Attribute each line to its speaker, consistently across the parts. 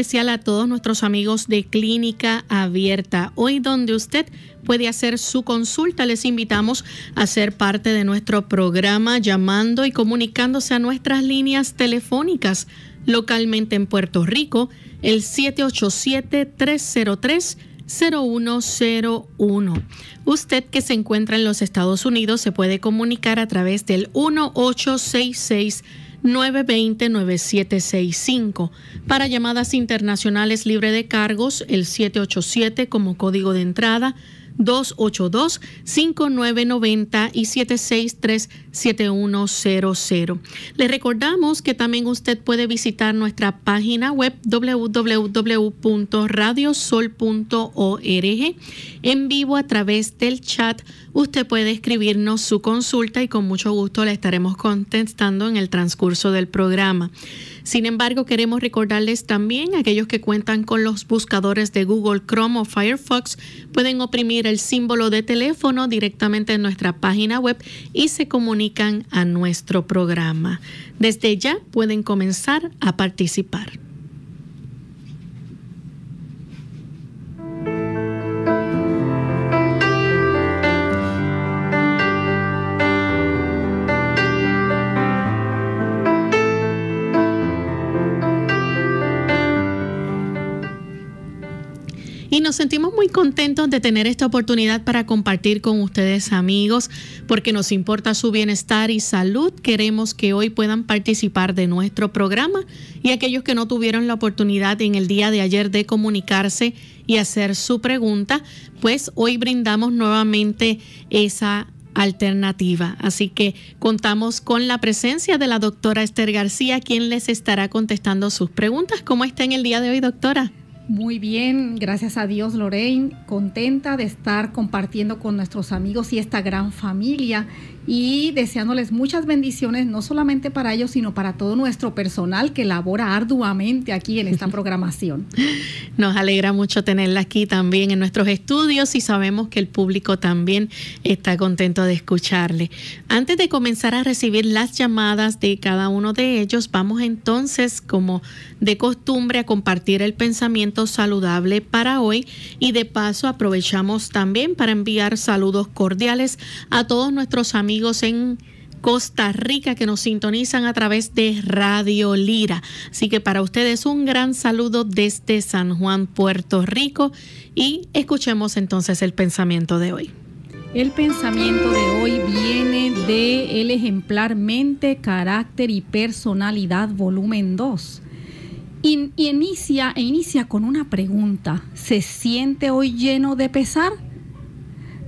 Speaker 1: Especial a todos nuestros amigos de Clínica Abierta. Hoy donde usted puede hacer su consulta, les invitamos a ser parte de nuestro programa llamando y comunicándose a nuestras líneas telefónicas localmente en Puerto Rico, el 787-303. 0101. Usted que se encuentra en los Estados Unidos se puede comunicar a través del 1866 920-9765. Para llamadas internacionales libre de cargos, el 787 como código de entrada, 282-5990 y 763-7100. Le recordamos que también usted puede visitar nuestra página web www.radiosol.org en vivo a través del chat. Usted puede escribirnos su consulta y con mucho gusto le estaremos contestando en el transcurso del programa. Sin embargo, queremos recordarles también, aquellos que cuentan con los buscadores de Google Chrome o Firefox, pueden oprimir el símbolo de teléfono directamente en nuestra página web y se comunican a nuestro programa. Desde ya pueden comenzar a participar. Y nos sentimos muy contentos de tener esta oportunidad para compartir con ustedes amigos, porque nos importa su bienestar y salud. Queremos que hoy puedan participar de nuestro programa y aquellos que no tuvieron la oportunidad en el día de ayer de comunicarse y hacer su pregunta, pues hoy brindamos nuevamente esa alternativa. Así que contamos con la presencia de la doctora Esther García, quien les estará contestando sus preguntas. ¿Cómo está en el día de hoy, doctora?
Speaker 2: Muy bien, gracias a Dios Lorraine, contenta de estar compartiendo con nuestros amigos y esta gran familia y deseándoles muchas bendiciones, no solamente para ellos, sino para todo nuestro personal que labora arduamente aquí en esta programación.
Speaker 1: Nos alegra mucho tenerla aquí también en nuestros estudios y sabemos que el público también está contento de escucharle. Antes de comenzar a recibir las llamadas de cada uno de ellos, vamos entonces, como de costumbre, a compartir el pensamiento saludable para hoy y de paso aprovechamos también para enviar saludos cordiales a todos nuestros amigos amigos en Costa Rica que nos sintonizan a través de Radio Lira. Así que para ustedes un gran saludo desde San Juan, Puerto Rico y escuchemos entonces el pensamiento de hoy.
Speaker 2: El pensamiento de hoy viene de El ejemplar Mente, Carácter y Personalidad, volumen 2. Y, inicia, inicia con una pregunta. ¿Se siente hoy lleno de pesar?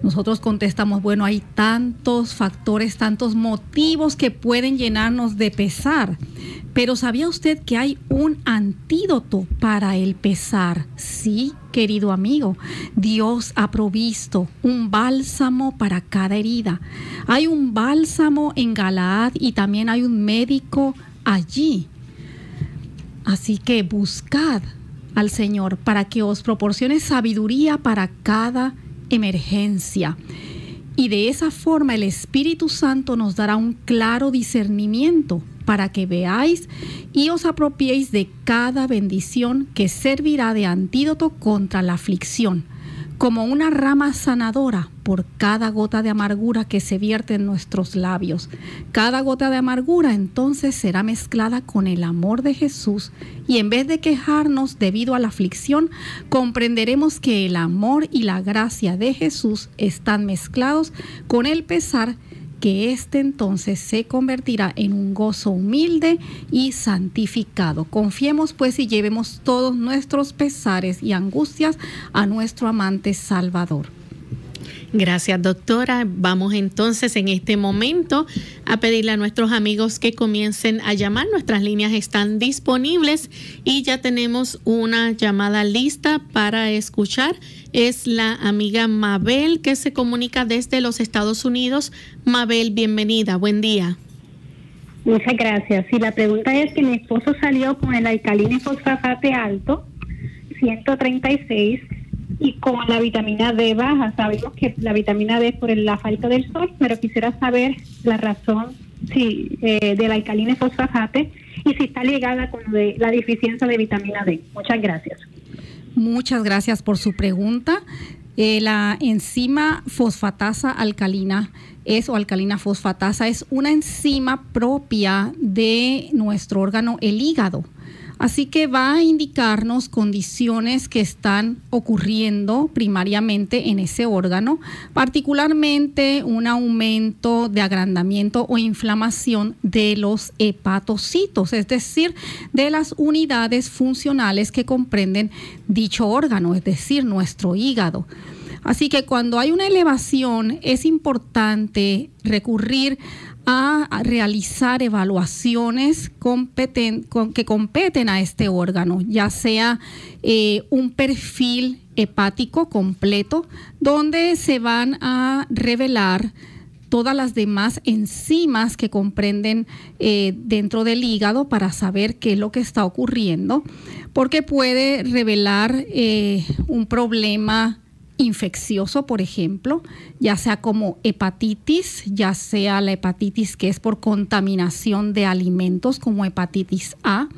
Speaker 2: Nosotros contestamos, bueno, hay tantos factores, tantos motivos que pueden llenarnos de pesar. Pero ¿sabía usted que hay un antídoto para el pesar? Sí, querido amigo, Dios ha provisto un bálsamo para cada herida. Hay un bálsamo en Galaad y también hay un médico allí. Así que buscad al Señor para que os proporcione sabiduría para cada emergencia. Y de esa forma el Espíritu Santo nos dará un claro discernimiento para que veáis y os apropiéis de cada bendición que servirá de antídoto contra la aflicción como una rama sanadora por cada gota de amargura que se vierte en nuestros labios. Cada gota de amargura entonces será mezclada con el amor de Jesús y en vez de quejarnos debido a la aflicción, comprenderemos que el amor y la gracia de Jesús están mezclados con el pesar que éste entonces se convertirá en un gozo humilde y santificado. Confiemos pues y llevemos todos nuestros pesares y angustias a nuestro amante Salvador.
Speaker 1: Gracias, doctora. Vamos entonces en este momento a pedirle a nuestros amigos que comiencen a llamar. Nuestras líneas están disponibles y ya tenemos una llamada lista para escuchar. Es la amiga Mabel que se comunica desde los Estados Unidos. Mabel, bienvenida. Buen día.
Speaker 3: Muchas gracias. Y la pregunta es que mi esposo salió con el alcalino fosfate alto, 136 y con la vitamina D baja. Sabemos que la vitamina D es por la falta del sol, pero quisiera saber la razón si, eh, de la alcalina fosfate y si está ligada con la deficiencia de vitamina D. Muchas gracias.
Speaker 2: Muchas gracias por su pregunta. Eh, la enzima fosfatasa alcalina es o alcalina fosfatasa es una enzima propia de nuestro órgano el hígado. Así que va a indicarnos condiciones que están ocurriendo primariamente en ese órgano, particularmente un aumento de agrandamiento o inflamación de los hepatocitos, es decir, de las unidades funcionales que comprenden dicho órgano, es decir, nuestro hígado. Así que cuando hay una elevación es importante recurrir a realizar evaluaciones que competen a este órgano, ya sea eh, un perfil hepático completo, donde se van a revelar todas las demás enzimas que comprenden eh, dentro del hígado para saber qué es lo que está ocurriendo, porque puede revelar eh, un problema infeccioso, por ejemplo, ya sea como hepatitis, ya sea la hepatitis que es por contaminación de alimentos como hepatitis A,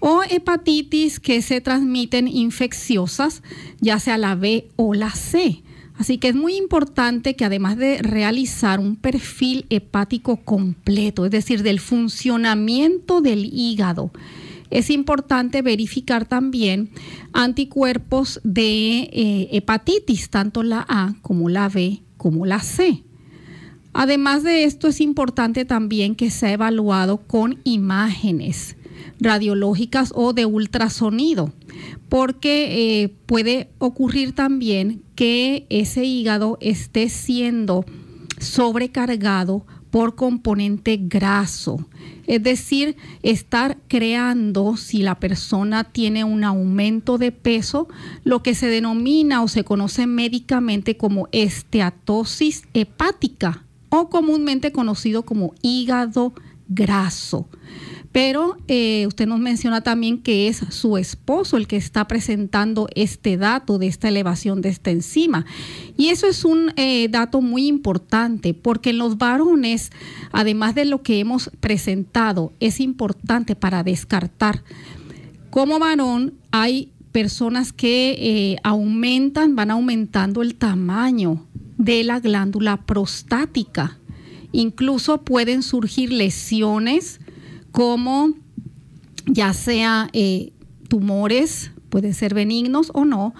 Speaker 2: o hepatitis que se transmiten infecciosas, ya sea la B o la C. Así que es muy importante que además de realizar un perfil hepático completo, es decir, del funcionamiento del hígado, es importante verificar también anticuerpos de eh, hepatitis, tanto la A como la B como la C. Además de esto, es importante también que sea evaluado con imágenes radiológicas o de ultrasonido, porque eh, puede ocurrir también que ese hígado esté siendo sobrecargado por componente graso. Es decir, estar creando, si la persona tiene un aumento de peso, lo que se denomina o se conoce médicamente como esteatosis hepática o comúnmente conocido como hígado graso. Pero eh, usted nos menciona también que es su esposo el que está presentando este dato de esta elevación de esta enzima. Y eso es un eh, dato muy importante porque en los varones, además de lo que hemos presentado, es importante para descartar. Como varón hay personas que eh, aumentan, van aumentando el tamaño de la glándula prostática. Incluso pueden surgir lesiones como ya sea eh, tumores, pueden ser benignos o no.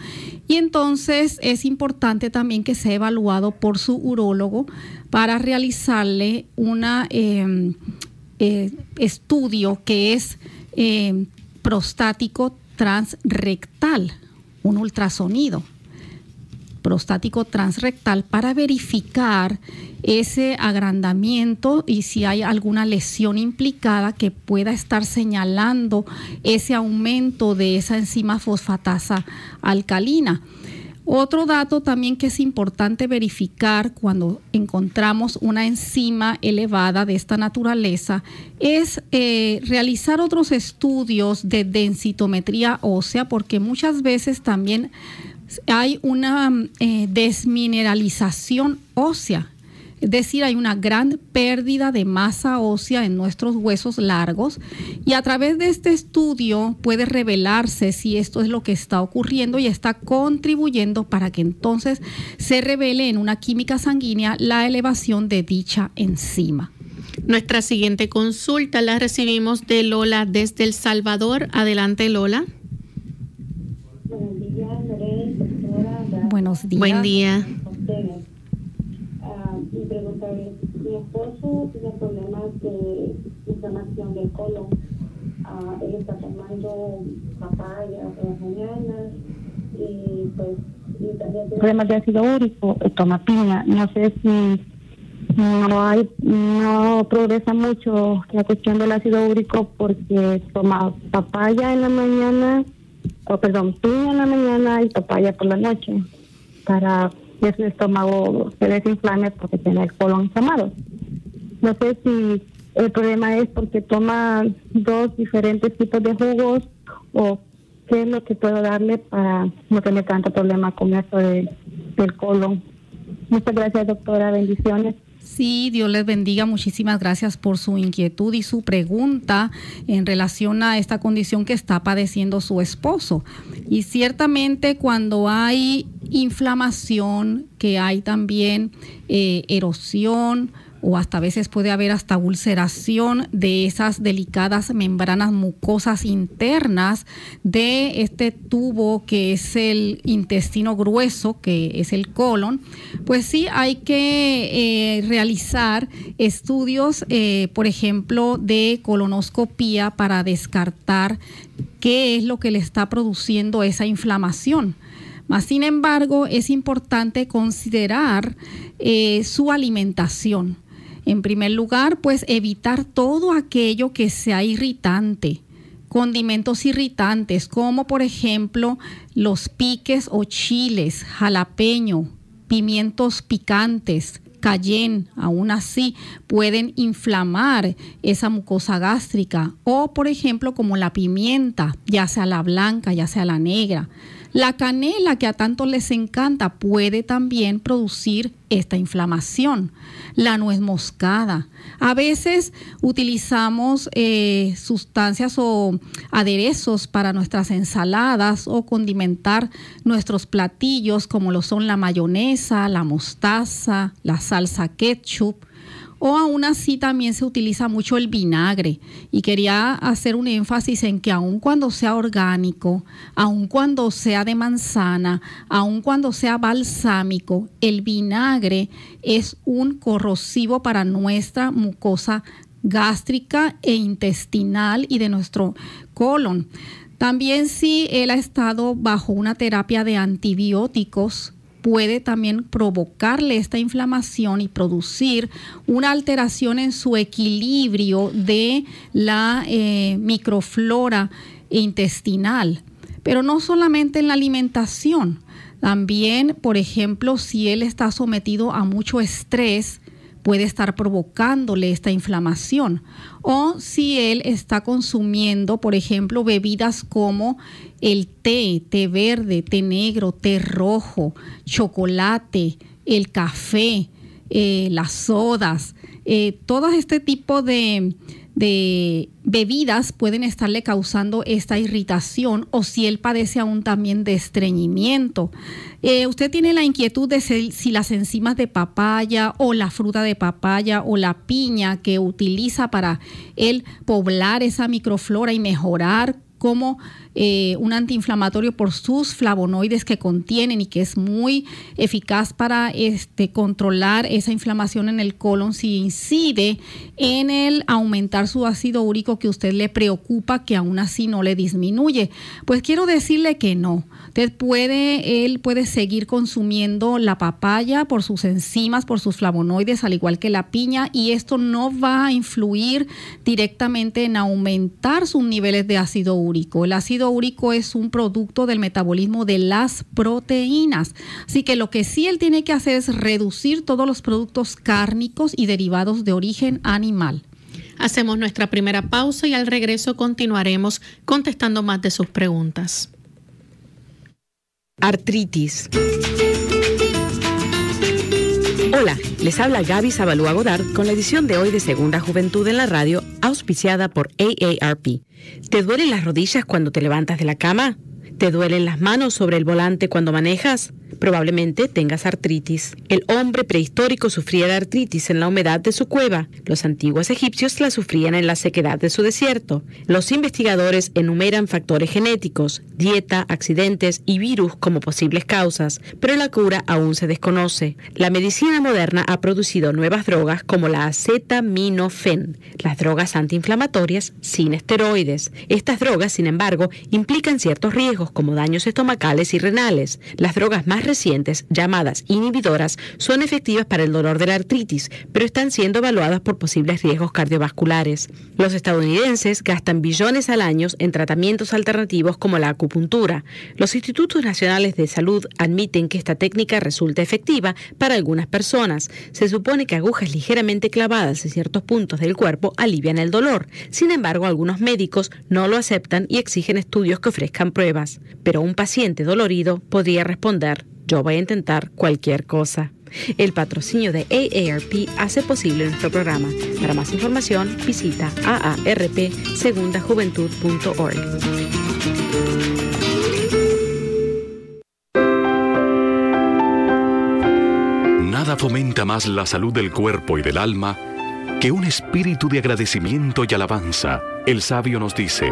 Speaker 2: Y entonces es importante también que sea evaluado por su urólogo para realizarle un em, eh, estudio que es em, prostático transrectal, un ultrasonido prostático transrectal para verificar ese agrandamiento y si hay alguna lesión implicada que pueda estar señalando ese aumento de esa enzima fosfatasa alcalina. Otro dato también que es importante verificar cuando encontramos una enzima elevada de esta naturaleza es eh, realizar otros estudios de densitometría ósea porque muchas veces también hay una eh, desmineralización ósea. Es decir, hay una gran pérdida de masa ósea en nuestros huesos largos y a través de este estudio puede revelarse si esto es lo que está ocurriendo y está contribuyendo para que entonces se revele en una química sanguínea la elevación de dicha enzima.
Speaker 1: Nuestra siguiente consulta la recibimos de Lola desde El Salvador. Adelante, Lola.
Speaker 2: Buenos días.
Speaker 1: Buen día.
Speaker 4: Mi pregunta es, mi esposo tiene problemas de inflamación del colon. Uh, él está tomando papaya por las mañanas y pues y también tiene problemas de ácido úrico, toma piña. No sé si no hay no progresa mucho la cuestión del ácido úrico porque toma papaya en la mañana o perdón piña en la mañana y papaya por la noche para que su estómago se desinflame porque tiene el colon inflamado. No sé si el problema es porque toma dos diferentes tipos de jugos o qué es lo que puedo darle para no tener tanto problema con eso de, del colon. Muchas gracias, doctora. Bendiciones.
Speaker 2: Sí, Dios les bendiga. Muchísimas gracias por su inquietud y su pregunta en relación a esta condición que está padeciendo su esposo. Y ciertamente cuando hay inflamación, que hay también eh, erosión, o hasta a veces puede haber hasta ulceración de esas delicadas membranas mucosas internas de este tubo que es el intestino grueso, que es el colon, pues sí hay que eh, realizar estudios, eh, por ejemplo, de colonoscopía para descartar qué es lo que le está produciendo esa inflamación. Sin embargo, es importante considerar eh, su alimentación en primer lugar, pues evitar todo aquello que sea irritante condimentos irritantes como por ejemplo los piques o chiles, jalapeño, pimientos picantes, cayenne, aún así pueden inflamar esa mucosa gástrica o por ejemplo como la pimienta, ya sea la blanca, ya sea la negra. La canela, que a tanto les encanta, puede también producir esta inflamación. La nuez moscada. A veces utilizamos eh, sustancias o aderezos para nuestras ensaladas o condimentar nuestros platillos como lo son la mayonesa, la mostaza, la salsa ketchup o aún así también se utiliza mucho el vinagre. Y quería hacer un énfasis en que aun cuando sea orgánico, aun cuando sea de manzana, aun cuando sea balsámico, el vinagre es un corrosivo para nuestra mucosa gástrica e intestinal y de nuestro colon. También si él ha estado bajo una terapia de antibióticos, puede también provocarle esta inflamación y producir una alteración en su equilibrio de la eh, microflora intestinal. Pero no solamente en la alimentación, también, por ejemplo, si él está sometido a mucho estrés, puede estar provocándole esta inflamación. O si él está consumiendo, por ejemplo, bebidas como el té, té verde, té negro, té rojo, chocolate, el café, eh, las sodas, eh, todo este tipo de, de bebidas pueden estarle causando esta irritación o si él padece aún también de estreñimiento. Eh, usted tiene la inquietud de si, las enzimas de papaya o la fruta de papaya o la piña que utiliza para él poblar esa microflora y mejorar como eh, un antiinflamatorio por sus flavonoides que contienen y que es muy eficaz para este, controlar esa inflamación en el colon si incide en el aumentar su ácido úrico que usted le preocupa que aún así no le disminuye. Pues quiero decirle que no. Usted puede, él puede seguir consumiendo la papaya por sus enzimas, por sus flavonoides, al igual que la piña, y esto no va a influir directamente en aumentar sus niveles de ácido úrico. El ácido úrico es un producto del metabolismo de las proteínas. Así que lo que sí él tiene que hacer es reducir todos los productos cárnicos y derivados de origen animal.
Speaker 1: Hacemos nuestra primera pausa y al regreso continuaremos contestando más de sus preguntas.
Speaker 5: Artritis. Hola, les habla Gaby Zabalúa Godard con la edición de hoy de Segunda Juventud en la Radio, auspiciada por AARP. ¿Te duelen las rodillas cuando te levantas de la cama? ¿Te duelen las manos sobre el volante cuando manejas? Probablemente tengas artritis. El hombre prehistórico sufría de artritis en la humedad de su cueva. Los antiguos egipcios la sufrían en la sequedad de su desierto. Los investigadores enumeran factores genéticos, dieta, accidentes y virus como posibles causas, pero la cura aún se desconoce. La medicina moderna ha producido nuevas drogas como la acetaminofén, las drogas antiinflamatorias sin esteroides. Estas drogas, sin embargo, implican ciertos riesgos como daños estomacales y renales. Las drogas más recientes, llamadas inhibidoras, son efectivas para el dolor de la artritis, pero están siendo evaluadas por posibles riesgos cardiovasculares. Los estadounidenses gastan billones al año en tratamientos alternativos como la acupuntura. Los institutos nacionales de salud admiten que esta técnica resulta efectiva para algunas personas. Se supone que agujas ligeramente clavadas en ciertos puntos del cuerpo alivian el dolor. Sin embargo, algunos médicos no lo aceptan y exigen estudios que ofrezcan pruebas. Pero un paciente dolorido podría responder yo voy a intentar cualquier cosa. El patrocinio de AARP hace posible nuestro programa. Para más información, visita aarpsegundajuventud.org.
Speaker 6: Nada fomenta más la salud del cuerpo y del alma que un espíritu de agradecimiento y alabanza. El sabio nos dice,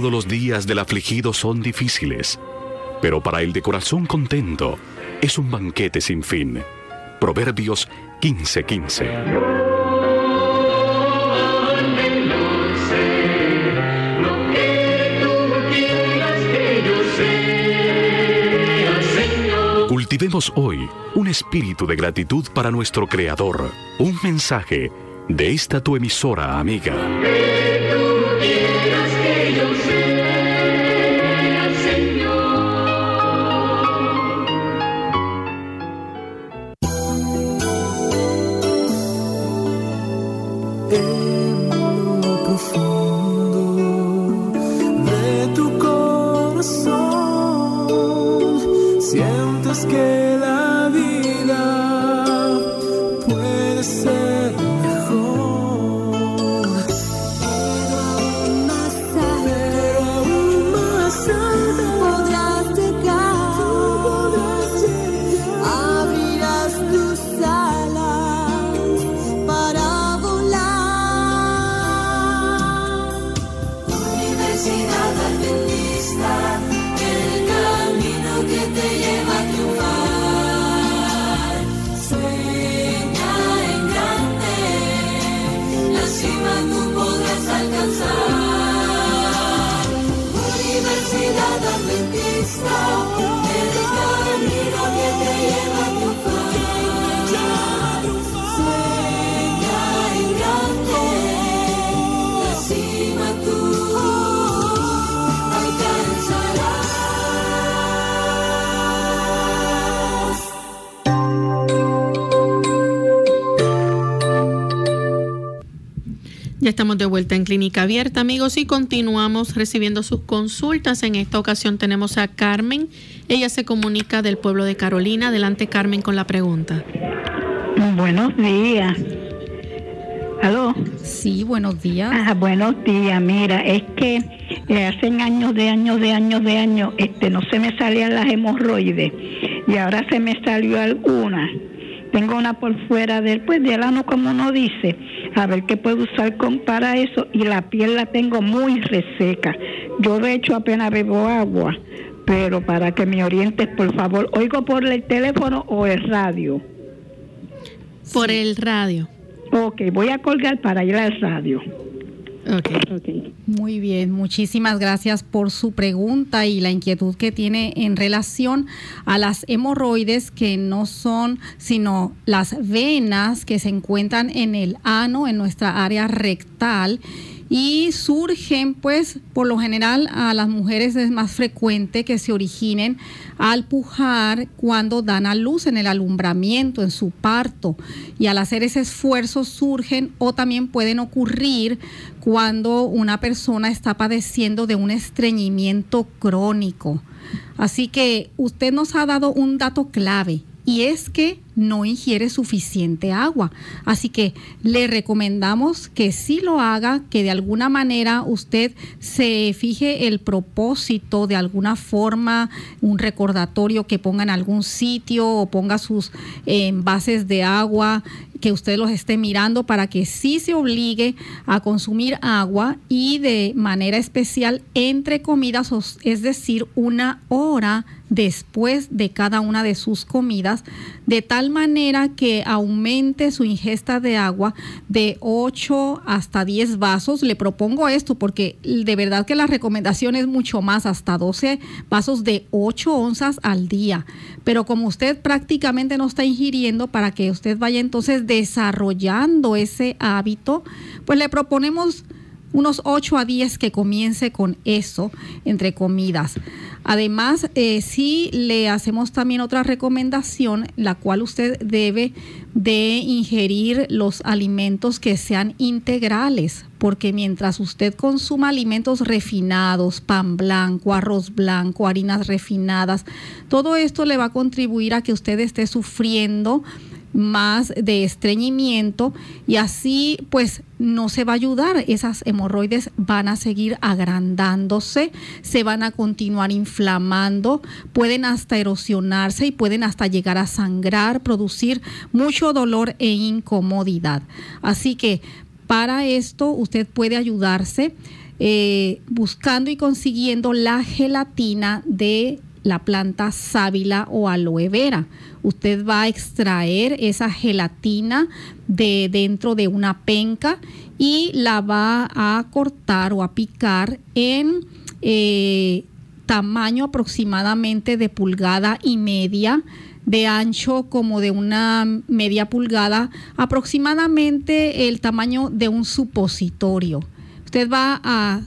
Speaker 6: Todos los días del afligido son difíciles, pero para el de corazón contento es un banquete sin fin. Proverbios 15:15. Cultivemos hoy un espíritu de gratitud para nuestro Creador. Un mensaje de esta tu emisora amiga.
Speaker 1: Estamos de vuelta en Clínica Abierta, amigos, y continuamos recibiendo sus consultas. En esta ocasión tenemos a Carmen. Ella se comunica del pueblo de Carolina. Adelante, Carmen, con la pregunta.
Speaker 7: Buenos días. ¿Aló?
Speaker 2: Sí, buenos días.
Speaker 7: Ah, buenos días. Mira, es que eh, hace años de años de años de años este, no se me salían las hemorroides y ahora se me salió alguna tengo una por fuera del pues del ano como uno dice a ver qué puedo usar con para eso y la piel la tengo muy reseca. Yo de hecho apenas bebo agua pero para que me orientes por favor oigo por el teléfono o el radio.
Speaker 1: Por el radio.
Speaker 7: Ok voy a colgar para ir al radio
Speaker 2: Okay. Muy bien, muchísimas gracias por su pregunta y la inquietud que tiene en relación a las hemorroides que no son sino las venas que se encuentran en el ano, en nuestra área rectal y surgen pues por lo general a las mujeres es más frecuente que se originen al pujar cuando dan a luz en el alumbramiento, en su parto y al hacer ese esfuerzo surgen o también pueden ocurrir cuando una persona está padeciendo de un estreñimiento crónico. Así que usted nos ha dado un dato clave y es que no ingiere suficiente agua. Así que le recomendamos que sí lo haga, que de alguna manera usted se fije el propósito de alguna forma, un recordatorio que ponga en algún sitio o ponga sus envases de agua que usted los esté mirando para que sí se obligue a consumir agua y de manera especial entre comidas, es decir, una hora después de cada una de sus comidas, de tal manera que aumente su ingesta de agua de 8 hasta 10 vasos. Le propongo esto porque de verdad que la recomendación es mucho más, hasta 12 vasos de 8 onzas al día. Pero como usted prácticamente no está ingiriendo, para que usted vaya entonces desarrollando ese hábito, pues le proponemos unos 8 a 10 que comience con eso entre comidas. Además, eh, sí le hacemos también otra recomendación, la cual usted debe de ingerir los alimentos que sean integrales, porque mientras usted consuma alimentos refinados, pan blanco, arroz blanco, harinas refinadas, todo esto le va a contribuir a que usted esté sufriendo más de estreñimiento y así pues no se va a ayudar. Esas hemorroides van a seguir agrandándose, se van a continuar inflamando, pueden hasta erosionarse y pueden hasta llegar a sangrar, producir mucho dolor e incomodidad. Así que para esto usted puede ayudarse eh, buscando y consiguiendo la gelatina de la planta sábila o aloe vera. Usted va a extraer esa gelatina de dentro de una penca y la va a cortar o a picar en eh, tamaño aproximadamente de pulgada y media de ancho como de una media pulgada, aproximadamente el tamaño de un supositorio. Usted va a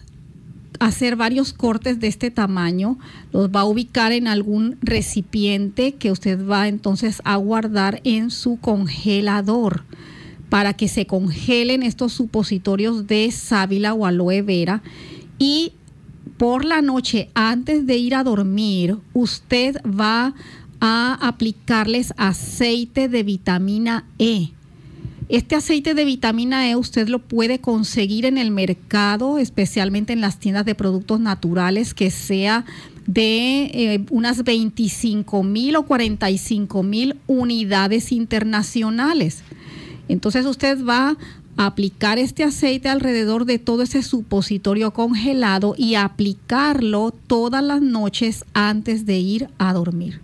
Speaker 2: hacer varios cortes de este tamaño, los va a ubicar en algún recipiente que usted va entonces a guardar en su congelador para que se congelen estos supositorios de sábila o aloe vera. Y por la noche antes de ir a dormir usted va a aplicarles aceite de vitamina E. Este aceite de vitamina E usted lo puede conseguir en el mercado, especialmente en las tiendas de productos naturales, que sea de eh, unas 25 mil o 45 mil unidades internacionales. Entonces usted va a aplicar este aceite alrededor de todo ese supositorio congelado y aplicarlo todas las noches antes de ir a dormir.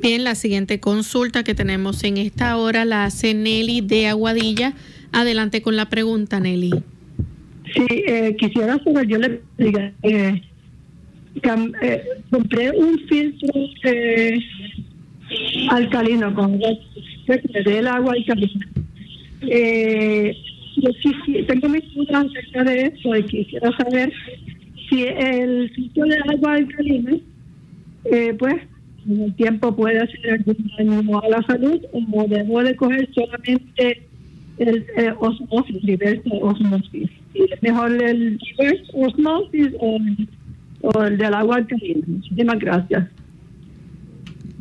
Speaker 1: Bien, la siguiente consulta que tenemos en esta hora la hace Nelly de Aguadilla. Adelante con la pregunta, Nelly.
Speaker 8: Sí, eh, quisiera saber, yo le diga, eh, eh, compré un filtro alcalino con el agua alcalina. yo tengo mis dudas acerca de eso y quisiera saber si el filtro de agua alcalina, pues en el tiempo puede hacer algún daño a la salud o debo de coger solamente el eh, osmosis, reverse osmosis. ¿Es mejor el reverse osmosis o, o el del agua alcalina? Muchísimas gracias.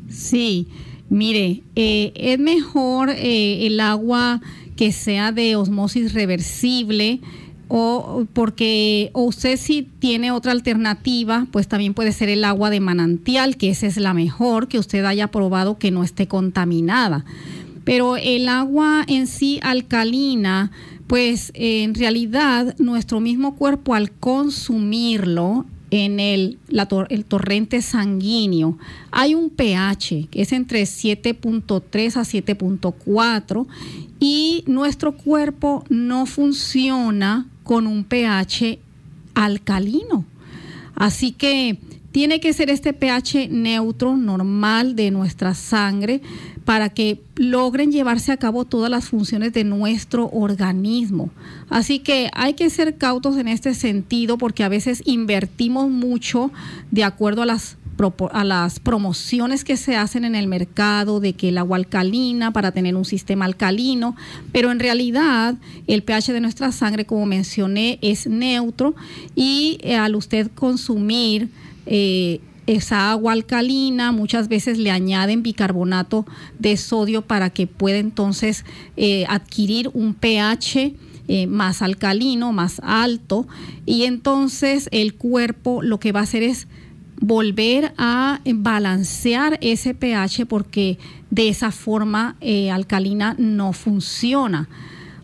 Speaker 2: Sí, mire, eh, es mejor eh, el agua que sea de osmosis reversible o porque o usted si tiene otra alternativa, pues también puede ser el agua de manantial, que esa es la mejor que usted haya probado que no esté contaminada. Pero el agua en sí alcalina, pues en realidad nuestro mismo cuerpo al consumirlo en el, el torrente sanguíneo hay un pH que es entre 7.3 a 7.4 y nuestro cuerpo no funciona con un pH alcalino. Así que tiene que ser este pH neutro, normal de nuestra sangre, para que logren llevarse a cabo todas las funciones de nuestro organismo. Así que hay que ser cautos en este sentido porque a veces invertimos mucho de acuerdo a las a las promociones que se hacen en el mercado de que el agua alcalina para tener un sistema alcalino, pero en realidad el pH de nuestra sangre, como mencioné, es neutro y eh, al usted consumir eh, esa agua alcalina, muchas veces le añaden bicarbonato de sodio para que pueda entonces eh, adquirir un pH más alcalino, más alto, y entonces el cuerpo lo que va a hacer es volver a balancear ese pH porque de esa forma eh, alcalina no funciona.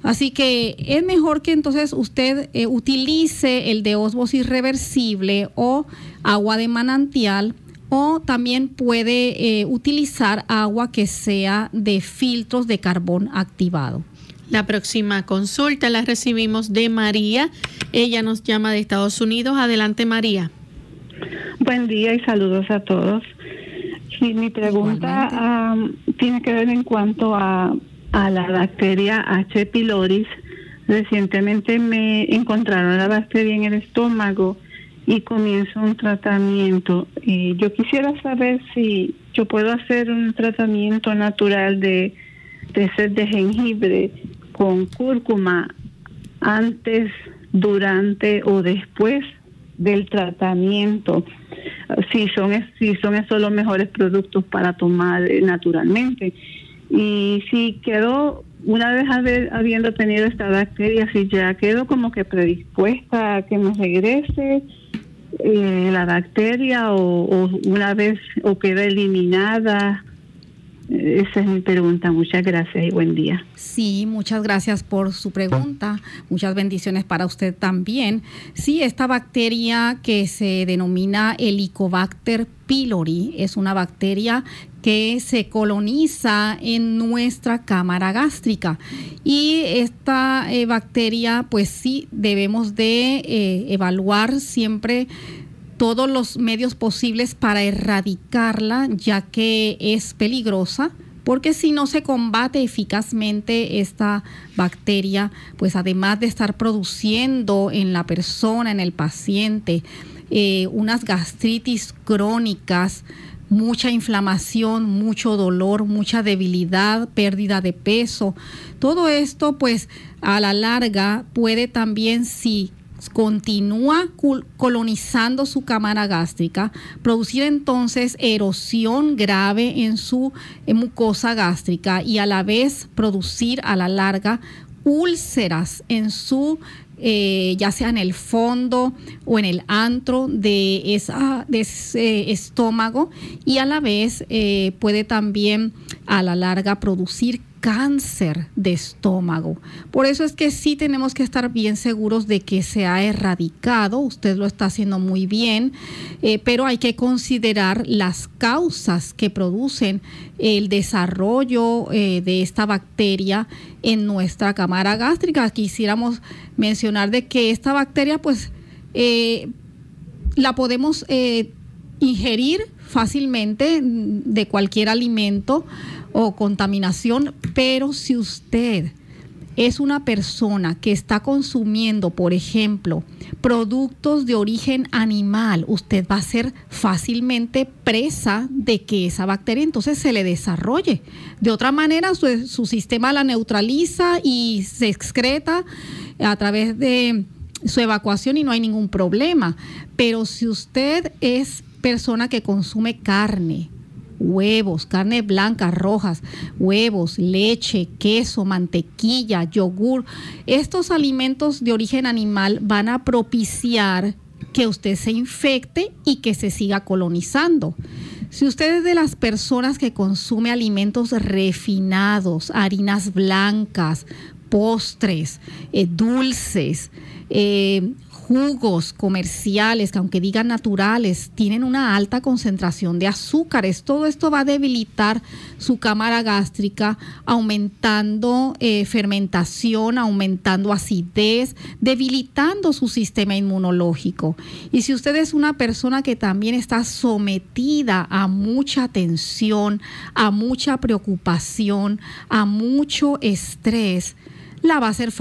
Speaker 2: Así que es mejor que entonces usted eh, utilice el de osmosis reversible o agua de manantial o también puede eh, utilizar agua que sea de filtros de carbón activado.
Speaker 1: La próxima consulta la recibimos de María. Ella nos llama de Estados Unidos. Adelante María.
Speaker 9: Buen día y saludos a todos. Sí, mi pregunta tiene que ver en cuanto a, a la bacteria H. pylori. Recientemente me encontraron la bacteria en el estómago y comienzo un tratamiento. Yo quisiera saber si yo puedo hacer un tratamiento natural de, de sed de jengibre con cúrcuma antes, durante o después del tratamiento, si son, si son esos los mejores productos para tomar eh, naturalmente. Y si quedó, una vez haber, habiendo tenido esta bacteria, si ya quedó como que predispuesta a que nos regrese eh, la bacteria o, una vez o queda eliminada esa es mi pregunta. Muchas gracias y buen día.
Speaker 2: Sí, muchas gracias por su pregunta. Muchas bendiciones para usted también. Sí, esta bacteria que se denomina Helicobacter pylori es una bacteria que se coloniza en nuestra cámara gástrica. Y esta eh, bacteria pues sí debemos de eh, evaluar siempre todos los medios posibles para erradicarla, ya que es peligrosa, porque si no se combate eficazmente esta bacteria, pues además de estar produciendo en la persona, en el paciente, eh, unas gastritis crónicas, mucha inflamación, mucho dolor, mucha debilidad, pérdida de peso. Todo esto, pues a la larga puede también, si continúa colonizando su cámara gástrica, producir entonces erosión grave en su mucosa gástrica y a la vez producir a la larga úlceras en su eh, ya sea en el fondo o en el antro de, esa, de ese estómago y a la vez eh, puede también a la larga producir cáncer de estómago. Por eso es que sí tenemos que estar bien seguros de que se ha erradicado, usted lo está haciendo muy bien, eh, pero hay que considerar las causas que producen el desarrollo eh, de esta bacteria en nuestra cámara gástrica. Quisiéramos mencionar de que esta bacteria pues eh, la podemos ingerir fácilmente de cualquier alimento o contaminación, pero si usted es una persona que está consumiendo, por ejemplo, productos de origen animal, usted va a ser fácilmente presa de que esa bacteria entonces se le desarrolle. De otra manera, su, su sistema la neutraliza y se excreta a través de su evacuación y no hay ningún problema. Pero si usted es persona que consume carne, huevos, carne blanca, rojas, huevos, leche, queso, mantequilla, yogur. Estos alimentos de origen animal van a propiciar que usted se infecte y que se siga colonizando. Si usted es de las personas que consume alimentos refinados, harinas blancas, postres, eh, dulces, eh, jugos comerciales, que aunque digan naturales, tienen una alta concentración de azúcares. Todo esto va a debilitar su cámara gástrica, aumentando eh, fermentación, aumentando acidez, debilitando su sistema inmunológico. Y si usted es una persona que también está sometida a mucha tensión, a mucha preocupación, a mucho estrés, la va a ser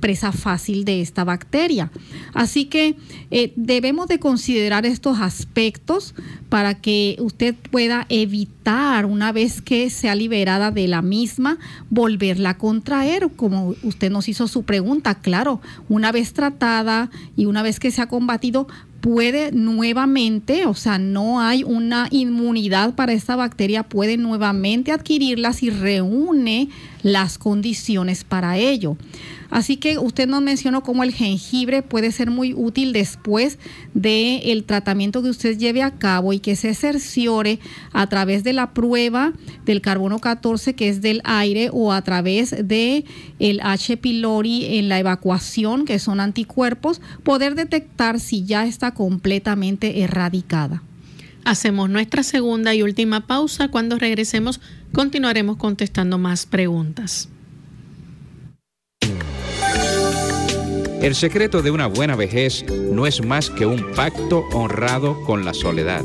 Speaker 2: presa fácil de esta bacteria. Así que eh, debemos de considerar estos aspectos para que usted pueda evitar, una vez que sea liberada de la misma, volverla a contraer, como usted nos hizo su pregunta. Claro, una vez tratada y una vez que se ha combatido, puede nuevamente, o sea, no hay una inmunidad para esta bacteria, puede nuevamente adquirirla si reúne las condiciones para ello. Así que usted nos mencionó cómo el jengibre puede ser muy útil después del tratamiento que usted lleve a cabo y que se cerciore a través de la prueba del carbono 14 que es del aire o a través de el H. pylori en la evacuación que son anticuerpos, poder detectar si ya está completamente erradicada.
Speaker 1: Hacemos nuestra segunda y última pausa. Cuando regresemos continuaremos contestando más preguntas.
Speaker 10: El secreto de una buena vejez no es más que un pacto honrado con la soledad.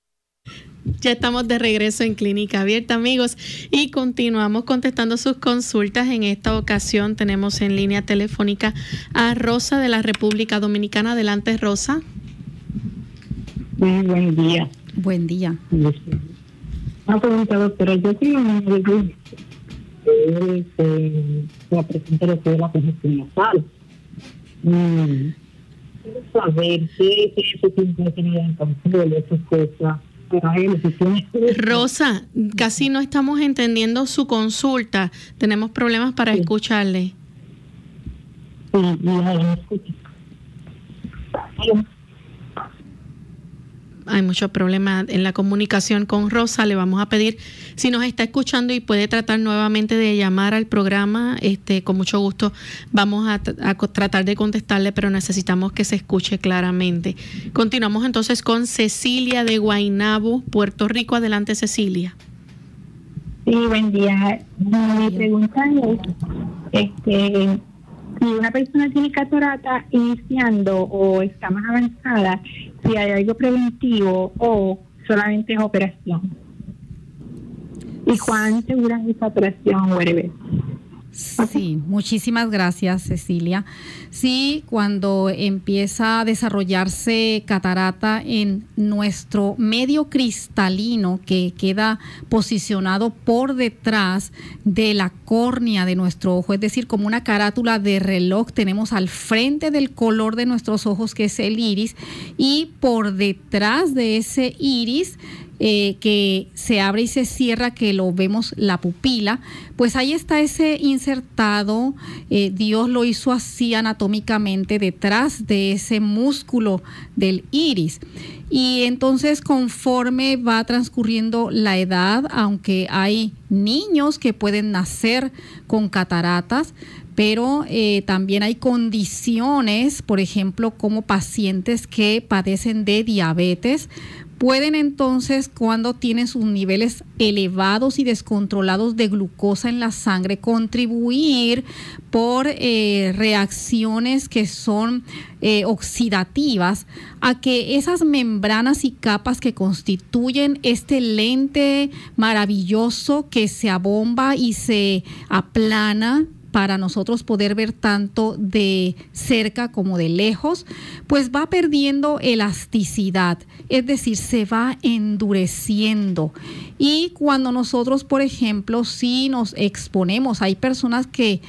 Speaker 1: Ya estamos de regreso en Clínica Abierta, amigos, y continuamos contestando sus consultas. En esta ocasión tenemos en línea telefónica a Rosa de la República Dominicana. Adelante, Rosa.
Speaker 11: Muy buen día.
Speaker 2: Buen día.
Speaker 11: Una pregunta, doctora. Yo soy una de eh, la presente de la congestión nasal. Mm. Quiero saber qué es eso que puede tener en control, esas cosas
Speaker 1: Rosa, casi no estamos entendiendo su consulta. Tenemos problemas para escucharle. Hay muchos problemas en la comunicación con Rosa. Le vamos a pedir si nos está escuchando y puede tratar nuevamente de llamar al programa. Este, con mucho gusto vamos a, tratar de contestarle, pero necesitamos que se escuche claramente. Continuamos entonces con Cecilia de Guainabo, Puerto Rico. Adelante, Cecilia.
Speaker 3: Sí, buen día. Mi pregunta es, este, si una persona tiene catarata iniciando o está más avanzada, si hay algo preventivo o solamente es operación. ¿Y cuán segura es esa operación, Wherever?
Speaker 2: Sí, muchísimas gracias Cecilia. Sí, cuando empieza a desarrollarse catarata en nuestro medio cristalino que queda posicionado por detrás de la córnea de nuestro ojo, es decir, como una carátula de reloj, tenemos al frente del color de nuestros ojos que es el iris y por detrás de ese iris eh, que se abre y se cierra, que lo vemos la pupila, pues ahí está ese insertado, eh, Dios lo hizo así anatómicamente detrás de ese músculo del iris. Y entonces conforme va transcurriendo la edad, aunque hay niños que pueden nacer con cataratas, pero eh, también hay condiciones, por ejemplo, como pacientes que padecen de diabetes, pueden entonces, cuando tienen sus niveles elevados y descontrolados de glucosa en la sangre, contribuir por eh, reacciones que son eh, oxidativas a que esas membranas y capas que constituyen este lente maravilloso que se abomba y se aplana para nosotros poder ver tanto de cerca como de lejos, pues va perdiendo elasticidad, es decir, se va endureciendo. Y cuando nosotros, por ejemplo, si nos exponemos, hay personas que,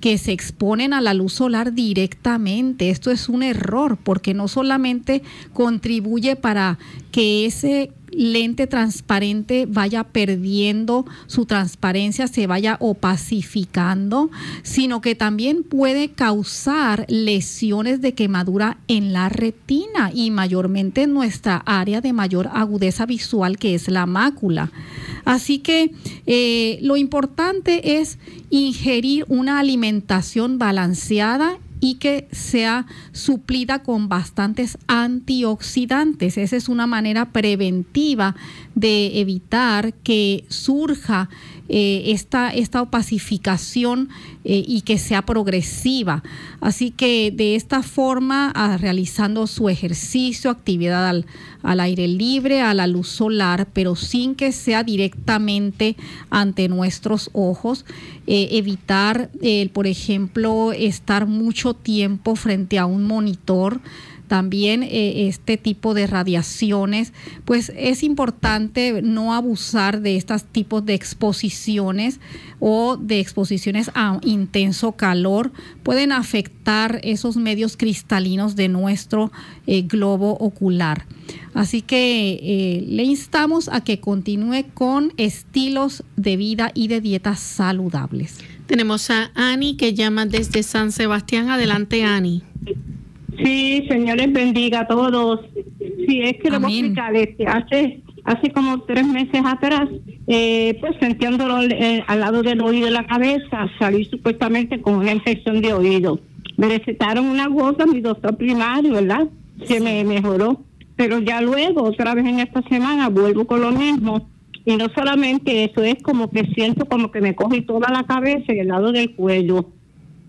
Speaker 2: que se exponen a la luz solar directamente. Esto es un error porque no solamente contribuye para que ese lente transparente vaya perdiendo su transparencia, se vaya opacificando, sino que también puede causar lesiones de quemadura en la retina y mayormente en nuestra área de mayor agudeza visual que es la mácula. Así que eh, lo importante es ingerir una alimentación balanceada y que sea suplida con bastantes antioxidantes. Esa es una manera preventiva de evitar que surja eh, esta, esta opacificación eh, y que sea progresiva. Así que de esta forma, realizando su ejercicio, actividad al, aire libre, a la luz solar, pero sin que sea directamente ante nuestros ojos, eh, evitar, por ejemplo, estar mucho tiempo frente a un monitor también eh, este tipo de radiaciones, pues es importante no abusar de estos tipos de exposiciones o de exposiciones a intenso calor. Pueden afectar esos medios cristalinos de nuestro eh, globo ocular. Así que eh, le instamos a que continúe con estilos de vida y de dietas saludables.
Speaker 1: Tenemos a Ani que llama desde San Sebastián. Adelante, Ani.
Speaker 12: Sí, señores, bendiga a todos. Sí, es que lo voy a explicar. Este, hace, hace como tres meses atrás, eh, pues sentía un dolor eh, al lado del oído de la cabeza. Salí supuestamente con una infección de oído. Me recetaron una gota, mi doctor primario, ¿verdad? Se me mejoró. Pero ya luego, otra vez en esta semana, vuelvo con lo mismo. Y no solamente eso, es como que siento como que me coge toda la cabeza y el lado del cuello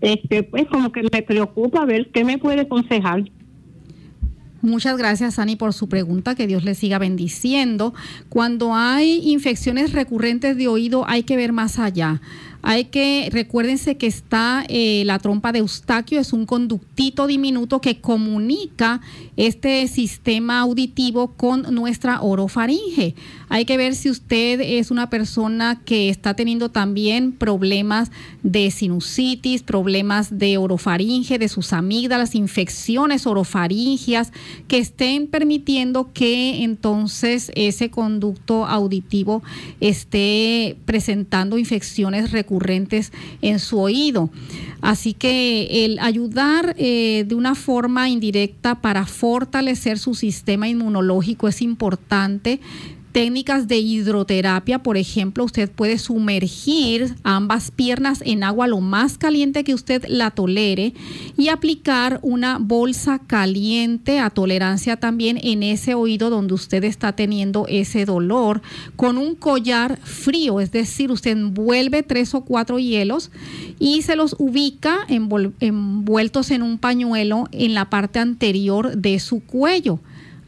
Speaker 12: este, pues como que me preocupa ver qué me puede aconsejar.
Speaker 2: Muchas gracias, Ani, por su pregunta. Que Dios le siga bendiciendo. Cuando hay infecciones recurrentes de oído, hay que ver más allá. Hay que, recuérdense que está eh, la trompa de Eustaquio, es un conductito diminuto que comunica este sistema auditivo con nuestra orofaringe. Hay que ver si usted es una persona que está teniendo también problemas de sinusitis, problemas de orofaringe, de sus amígdalas, infecciones orofaringias que estén permitiendo que entonces ese conducto auditivo esté presentando infecciones recurrentes en su oído. Así que el ayudar eh, de una forma indirecta para fortalecer su sistema inmunológico es importante técnicas de hidroterapia, por ejemplo, usted puede sumergir ambas piernas en agua lo más caliente que usted la tolere y aplicar una bolsa caliente a tolerancia también en ese oído donde usted está teniendo ese dolor con un collar frío, es decir, usted envuelve tres o cuatro hielos y se los ubica envueltos en un pañuelo en la parte anterior de su cuello.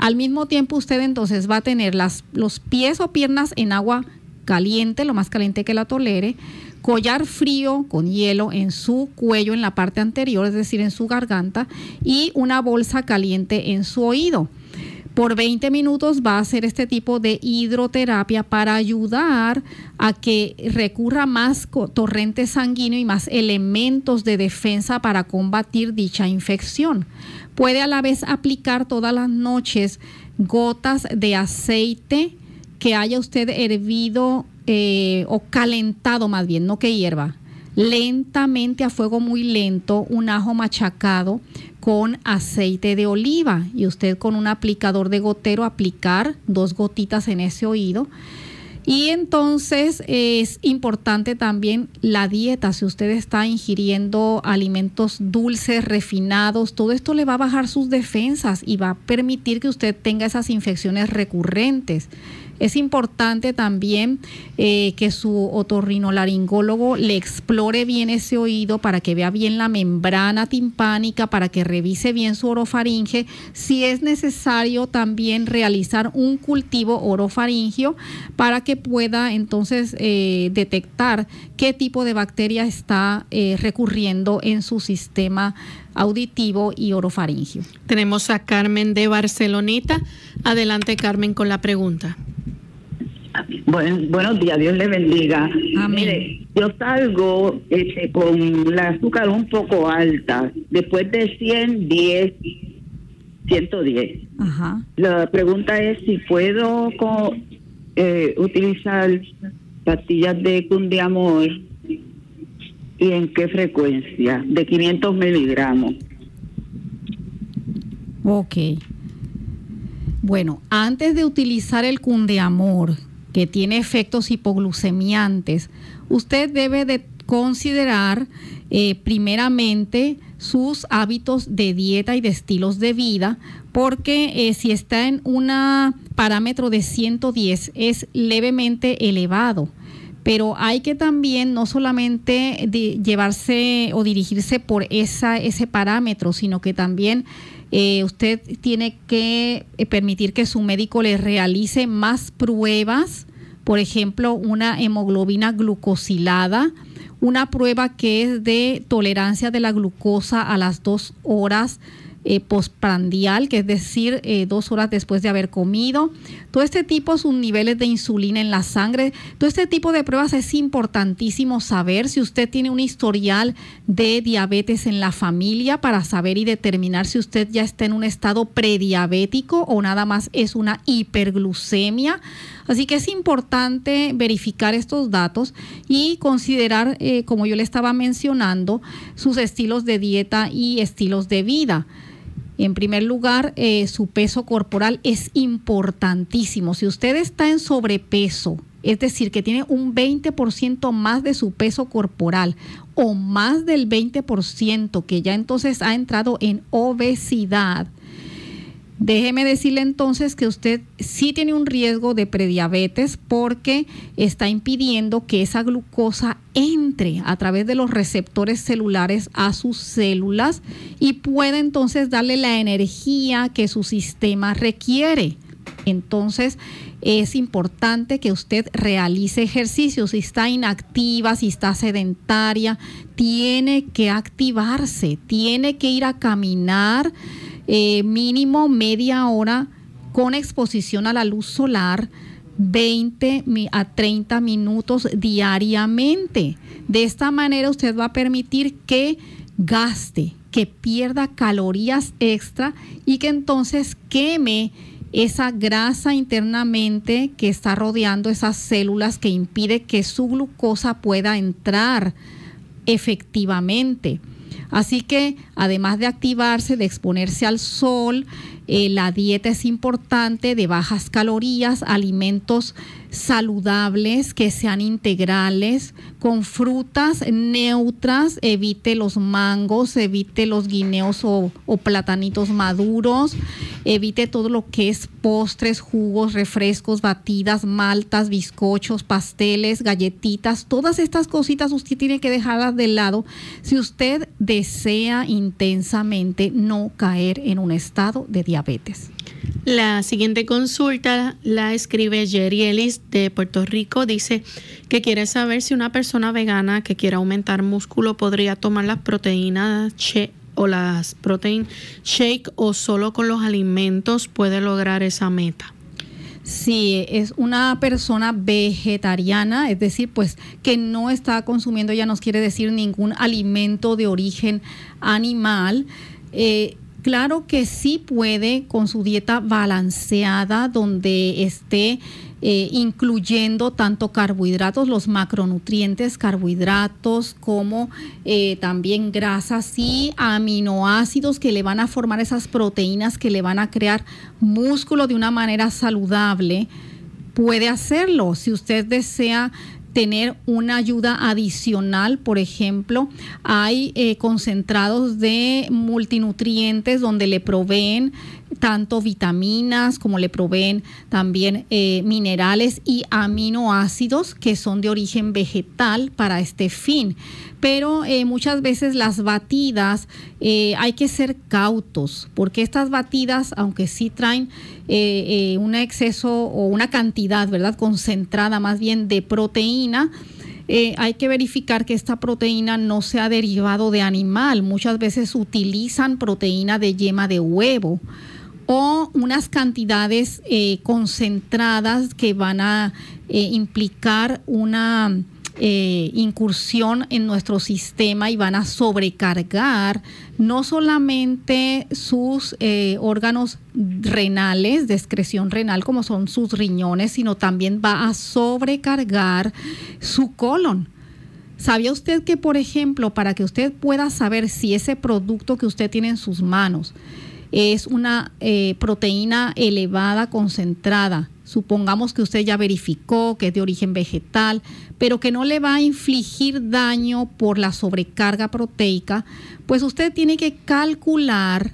Speaker 2: Al mismo tiempo usted entonces va a tener las, los pies o piernas en agua caliente, lo más caliente que la tolere, collar frío con hielo en su cuello, en la parte anterior, es decir, en su garganta, y una bolsa caliente en su oído. Por 20 minutos va a hacer este tipo de hidroterapia para ayudar a que recurra más torrente sanguíneo y más elementos de defensa para combatir dicha infección. Puede a la vez aplicar todas las noches gotas de aceite que haya usted hervido eh, o calentado más bien, no que hierva, lentamente a fuego muy lento un ajo machacado con aceite de oliva y usted con un aplicador de gotero aplicar dos gotitas en ese oído. Y entonces es importante también la dieta. Si usted está ingiriendo alimentos dulces, refinados, todo esto le va a bajar sus defensas y va a permitir que usted tenga esas infecciones recurrentes. Es importante también eh, que su otorrinolaringólogo le explore bien ese oído para que vea bien la membrana timpánica, para que revise bien su orofaringe. Si es necesario también realizar un cultivo orofaringio para que pueda entonces eh, detectar qué tipo de bacteria está eh, recurriendo en su sistema auditivo y orofaringio.
Speaker 1: Tenemos a Carmen de Barcelonita. Adelante, Carmen, con la pregunta.
Speaker 13: Buen, buenos días, Dios le bendiga. Mire, yo salgo este, con la azúcar un poco alta, después de 100, 10, 110. Ajá. La pregunta es si puedo eh, utilizar pastillas de cundiamor y en qué frecuencia, de 500 miligramos.
Speaker 2: Ok. Bueno, antes de utilizar el cundiamor, que tiene efectos hipoglucemiantes, usted debe de considerar eh, primeramente sus hábitos de dieta y de estilos de vida, porque eh, si está en un parámetro de 110 es levemente elevado. Pero hay que también no solamente llevarse o dirigirse por esa, ese parámetro, sino que también eh, usted tiene que eh, permitir que su médico le realice más pruebas, por ejemplo, una hemoglobina glucosilada, una prueba que es de tolerancia de la glucosa a las dos horas eh, postprandial, que es decir, eh, dos horas después de haber comido. Todo este tipo, sus niveles de insulina en la sangre, todo este tipo de pruebas es importantísimo saber si usted tiene un historial de diabetes en la familia para saber y determinar si usted ya está en un estado prediabético o nada más es una hiperglucemia. Así que es importante verificar estos datos y considerar, eh, como yo le estaba mencionando, sus estilos de dieta y estilos de vida. En primer lugar, eh, su peso corporal es importantísimo. Si usted está en sobrepeso, es decir, que tiene un 20% más de su peso corporal o más del 20% que ya entonces ha entrado en obesidad, Déjeme decirle entonces que usted sí tiene un riesgo de prediabetes porque está impidiendo que esa glucosa entre a través de los receptores celulares a sus células y puede entonces darle la energía que su sistema requiere. Entonces, es importante que usted realice ejercicio. Si está inactiva, si está sedentaria, tiene que activarse, tiene que ir a caminar eh, mínimo media hora con exposición a la luz solar 20 a 30 minutos diariamente. De esta manera usted va a permitir que gaste, que pierda calorías extra y que entonces queme esa grasa internamente que está rodeando esas células que impide que su glucosa pueda entrar efectivamente. Así que además de activarse, de exponerse al sol, eh, la dieta es importante de bajas calorías, alimentos saludables, que sean integrales, con frutas neutras, evite los mangos, evite los guineos o, platanitos maduros, evite todo lo que es postres, jugos, refrescos, batidas, maltas, bizcochos, pasteles, galletitas, todas estas cositas usted tiene que dejarlas de lado. Si usted desea intensamente no caer en un estado de diabetes.
Speaker 1: La siguiente consulta la escribe Jerry Ellis de Puerto Rico. Dice que quiere saber si una persona vegana que quiera aumentar músculo podría tomar las proteínas o las protein shake o solo con los alimentos puede lograr esa meta.
Speaker 2: Si es una persona vegetariana, es decir, pues que no está consumiendo, ya nos quiere decir ningún alimento de origen animal. Eh, Claro que sí puede con su dieta balanceada donde esté eh, incluyendo tanto carbohidratos, los macronutrientes, carbohidratos, como eh, también grasas y aminoácidos que le van a formar esas proteínas que le van a crear músculo de una manera saludable. Puede hacerlo si usted desea tener una ayuda adicional, por ejemplo, hay eh, concentrados de multinutrientes donde le proveen tanto vitaminas como le proveen también eh, minerales y aminoácidos que son de origen vegetal para este fin. Pero eh, muchas veces las batidas eh, hay que ser cautos porque estas batidas, aunque sí traen un exceso o una cantidad, ¿verdad? Concentrada más bien de proteína, hay que verificar que esta proteína no sea derivado de animal. Muchas veces utilizan proteína de yema de huevo o unas cantidades eh, concentradas que van a eh, implicar una eh, incursión en nuestro sistema y van a sobrecargar no solamente sus órganos renales, de excreción renal como son sus riñones, sino también va a sobrecargar su colon. ¿Sabía usted que, por ejemplo, para que usted pueda saber si ese producto que usted tiene en sus manos es una eh, proteína elevada concentrada. Supongamos que usted ya verificó que es de origen vegetal, pero que no le va a infligir daño por la sobrecarga proteica, pues usted tiene que calcular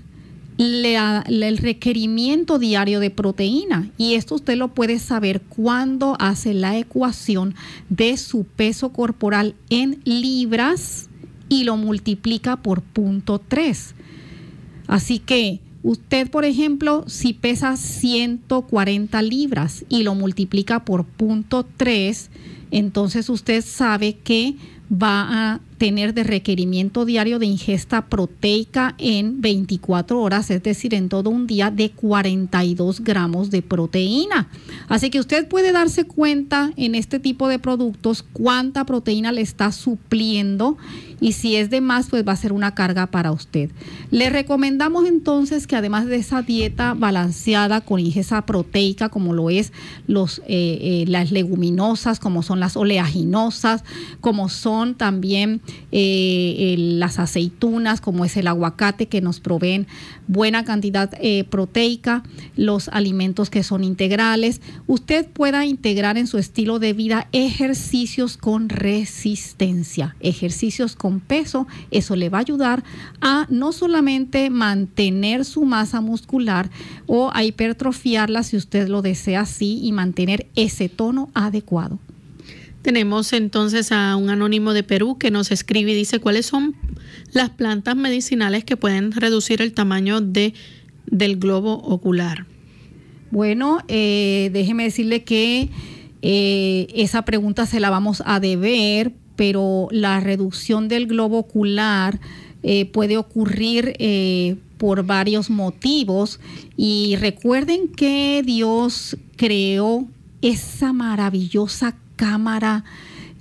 Speaker 2: el requerimiento diario de proteína y esto usted lo puede saber cuando hace la ecuación de su peso corporal en libras y lo multiplica por punto 3. Así que Usted, por ejemplo, si pesa 140 libras y lo multiplica por punto 3, entonces usted sabe que va a tener de requerimiento diario de ingesta proteica en 24 horas, es decir, en todo un día de 42 gramos de proteína. Así que usted puede darse cuenta en este tipo de productos cuánta proteína le está supliendo y si es de más, pues va a ser una carga para usted. Le recomendamos entonces que además de esa dieta balanceada con ingesta proteica, como lo es los, eh, eh, las leguminosas, como son las oleaginosas, como son también eh, las aceitunas, como es el aguacate, que nos proveen buena cantidad proteica, los alimentos que son integrales, usted pueda integrar en su estilo de vida ejercicios con resistencia, ejercicios con peso, eso le va a ayudar a no solamente mantener su masa muscular o a hipertrofiarla si usted lo desea así y mantener ese tono adecuado.
Speaker 1: Tenemos entonces a un anónimo de Perú que nos escribe y dice cuáles son las plantas medicinales que pueden reducir el tamaño de, del globo ocular.
Speaker 2: Bueno, eh, déjeme decirle que eh, esa pregunta se la vamos a deber pero la reducción del globo ocular eh, puede ocurrir por varios motivos. Y recuerden que Dios creó esa maravillosa cámara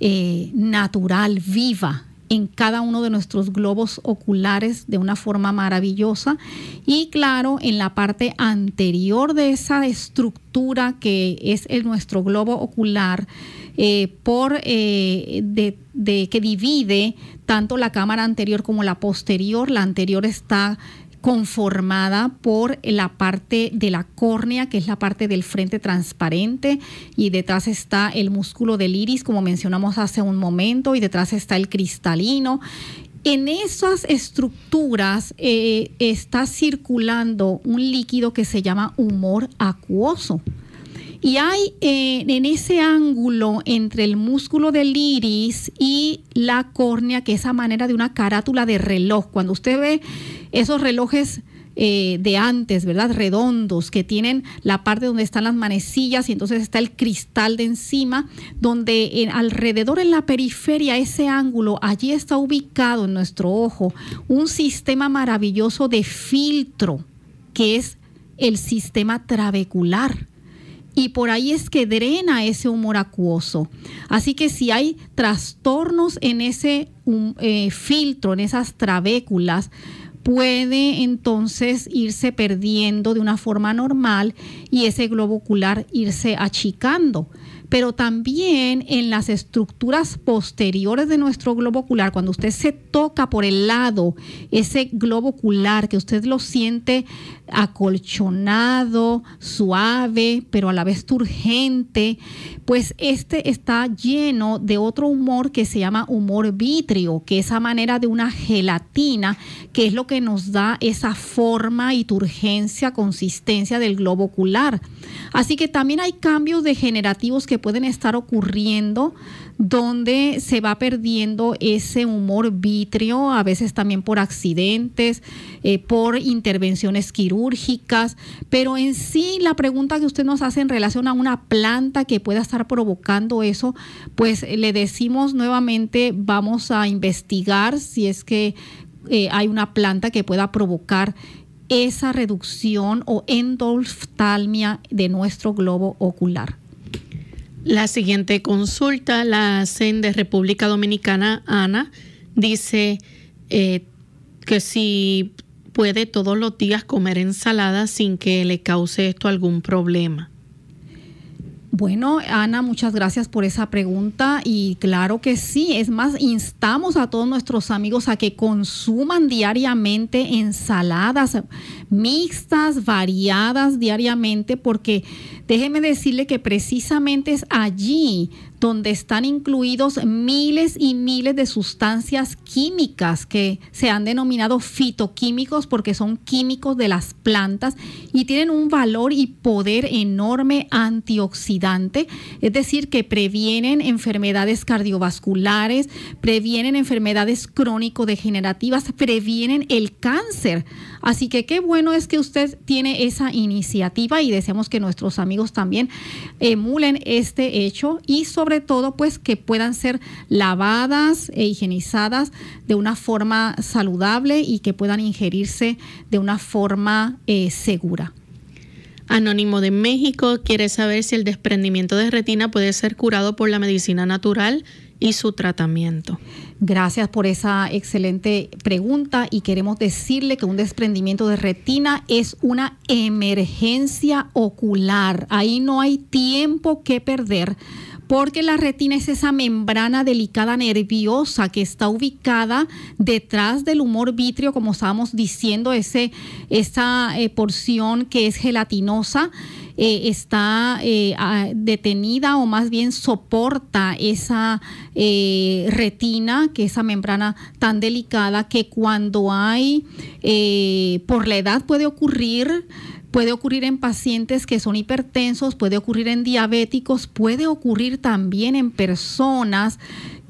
Speaker 2: eh, natural, viva, en cada uno de nuestros globos oculares de una forma maravillosa y claro en la parte anterior de esa estructura que es el, nuestro globo ocular eh, por eh, de, que divide tanto la cámara anterior como la posterior. La anterior está conformada por la parte de la córnea, que es la parte del frente transparente, y detrás está el músculo del iris, como mencionamos hace un momento, y detrás está el cristalino. En esas estructuras eh, está circulando un líquido que se llama humor acuoso. Y hay eh, en ese ángulo entre el músculo del iris y la córnea, que es a manera de una carátula de reloj. Cuando usted ve esos relojes eh, de antes, ¿verdad? Redondos, que tienen la parte donde están las manecillas y entonces está el cristal de encima, donde alrededor en la periferia, ese ángulo, allí está ubicado en nuestro ojo un sistema maravilloso de filtro, que es el sistema trabecular y por ahí es que drena ese humor acuoso. Así que si hay trastornos en ese um, eh, filtro, en esas trabéculas, puede entonces irse perdiendo de una forma normal y ese globo ocular irse achicando pero también en las estructuras posteriores de nuestro globo ocular, cuando usted se toca por el lado, ese globo ocular, que usted lo siente acolchonado, suave, pero a la vez turgente, pues este está lleno de otro humor que se llama humor vitrio, que es esa manera de una gelatina, que es lo que nos da esa forma y turgencia, consistencia del globo ocular. Así que también hay cambios degenerativos que pueden estar ocurriendo donde se va perdiendo ese humor vitrio, a veces también por accidentes, eh, por intervenciones quirúrgicas, pero en sí la pregunta que usted nos hace en relación a una planta que pueda estar provocando eso, pues le decimos nuevamente, vamos a investigar si es que eh, hay una planta que pueda provocar esa reducción o endoftalmia de nuestro globo ocular.
Speaker 1: La siguiente consulta la hacen de República Dominicana, Ana. Dice eh, que si puede todos los días comer ensalada sin que le cause esto algún problema.
Speaker 2: Bueno, Ana, muchas gracias por esa pregunta y claro que sí, es más, instamos a todos nuestros amigos a que consuman diariamente ensaladas mixtas, variadas diariamente, porque déjeme decirle que precisamente es allí donde están incluidos miles y miles de sustancias químicas que se han denominado fitoquímicos porque son químicos de las plantas y tienen un valor y poder enorme antioxidante, es decir, que previenen enfermedades cardiovasculares, previenen enfermedades crónico-degenerativas, previenen el cáncer. Así que qué bueno es que usted tiene esa iniciativa y deseamos que nuestros amigos también emulen este hecho y sobre todo pues que puedan ser lavadas e higienizadas de una forma saludable y que puedan ingerirse de una forma eh, segura.
Speaker 1: Anónimo de México quiere saber si el desprendimiento de retina puede ser curado por la medicina natural y su tratamiento.
Speaker 2: Gracias por esa excelente pregunta y queremos decirle que un desprendimiento de retina es una emergencia ocular. Ahí no hay tiempo que perder porque la retina es esa membrana delicada nerviosa que está ubicada detrás del humor vitrio, como estábamos diciendo, ese, esa eh, porción que es gelatinosa eh, está eh, detenida o más bien soporta esa eh, retina, que esa membrana tan delicada que cuando hay, por la edad puede ocurrir, puede ocurrir en pacientes que son hipertensos, puede ocurrir en diabéticos, puede ocurrir también en personas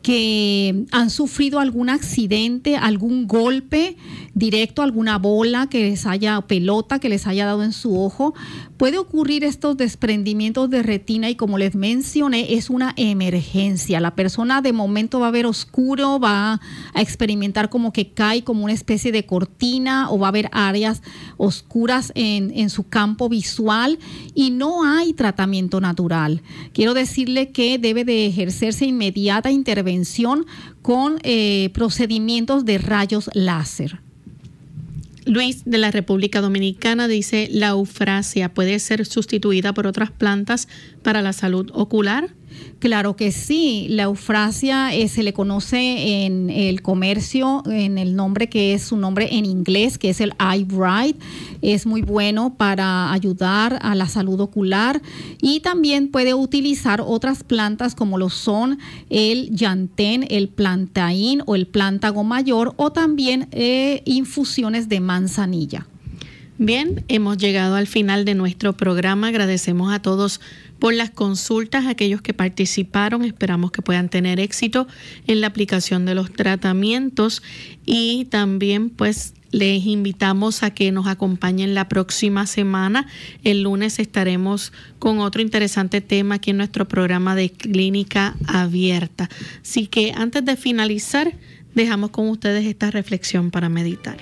Speaker 2: que han sufrido algún accidente, algún golpe directo, alguna bola que les haya, pelota que les haya dado en su ojo, puede ocurrir estos desprendimientos de retina y como les mencioné, es una emergencia. La persona de momento va a ver oscuro, va a experimentar como que cae como una especie de cortina o va a haber áreas oscuras en, en su campo visual y no hay tratamiento natural. Quiero decirle que debe de ejercerse inmediata intervención con eh, procedimientos de rayos láser.
Speaker 1: Luis de la República Dominicana dice, la eufrasia puede ser sustituida por otras plantas para la salud ocular.
Speaker 2: Claro que sí, la eufrasia eh, se le conoce en el comercio en el nombre que es su nombre en inglés, que es el eye bright. Es muy bueno para ayudar a la salud ocular y también puede utilizar otras plantas como lo son el llantén, el plantaín o el plántago mayor o también eh, infusiones de manzanilla.
Speaker 1: Bien, hemos llegado al final de nuestro programa. Agradecemos a todos por las consultas, aquellos que participaron. Esperamos que puedan tener éxito en la aplicación de los tratamientos y también pues les invitamos a que nos acompañen la próxima semana. El lunes estaremos con otro interesante tema aquí en nuestro programa de clínica abierta. Así que antes de finalizar, dejamos con ustedes esta reflexión para meditar.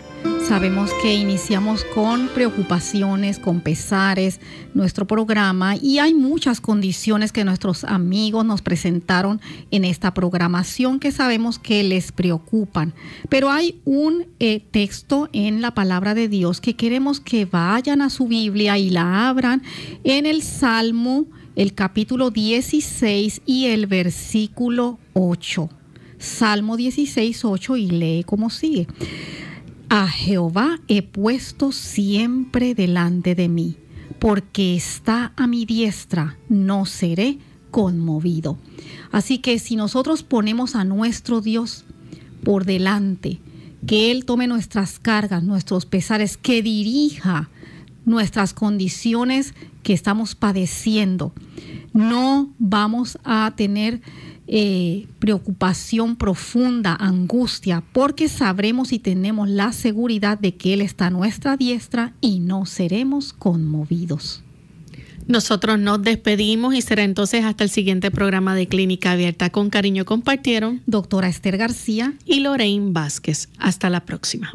Speaker 2: Sabemos que iniciamos con preocupaciones, con pesares nuestro programa y hay muchas condiciones que nuestros amigos nos presentaron en esta programación que sabemos que les preocupan. Pero hay un eh, texto en la palabra de Dios que queremos que vayan a su Biblia y la abran en el Salmo, el capítulo 16 y el versículo 8. Salmo 16, 8 y lee como sigue. A Jehová he puesto siempre delante de mí, porque está a mi diestra, no seré conmovido. Así que si nosotros ponemos a nuestro Dios por delante, que Él tome nuestras cargas, nuestros pesares, que dirija nuestras condiciones que estamos padeciendo, no vamos a tener eh, preocupación profunda, angustia, porque sabremos y tenemos la seguridad de que Él está a nuestra diestra y no seremos conmovidos.
Speaker 1: Nosotros nos despedimos y será entonces hasta el siguiente programa de Clínica Abierta. Con cariño compartieron
Speaker 2: doctora Esther García
Speaker 1: y Lorraine Vázquez. Hasta la próxima.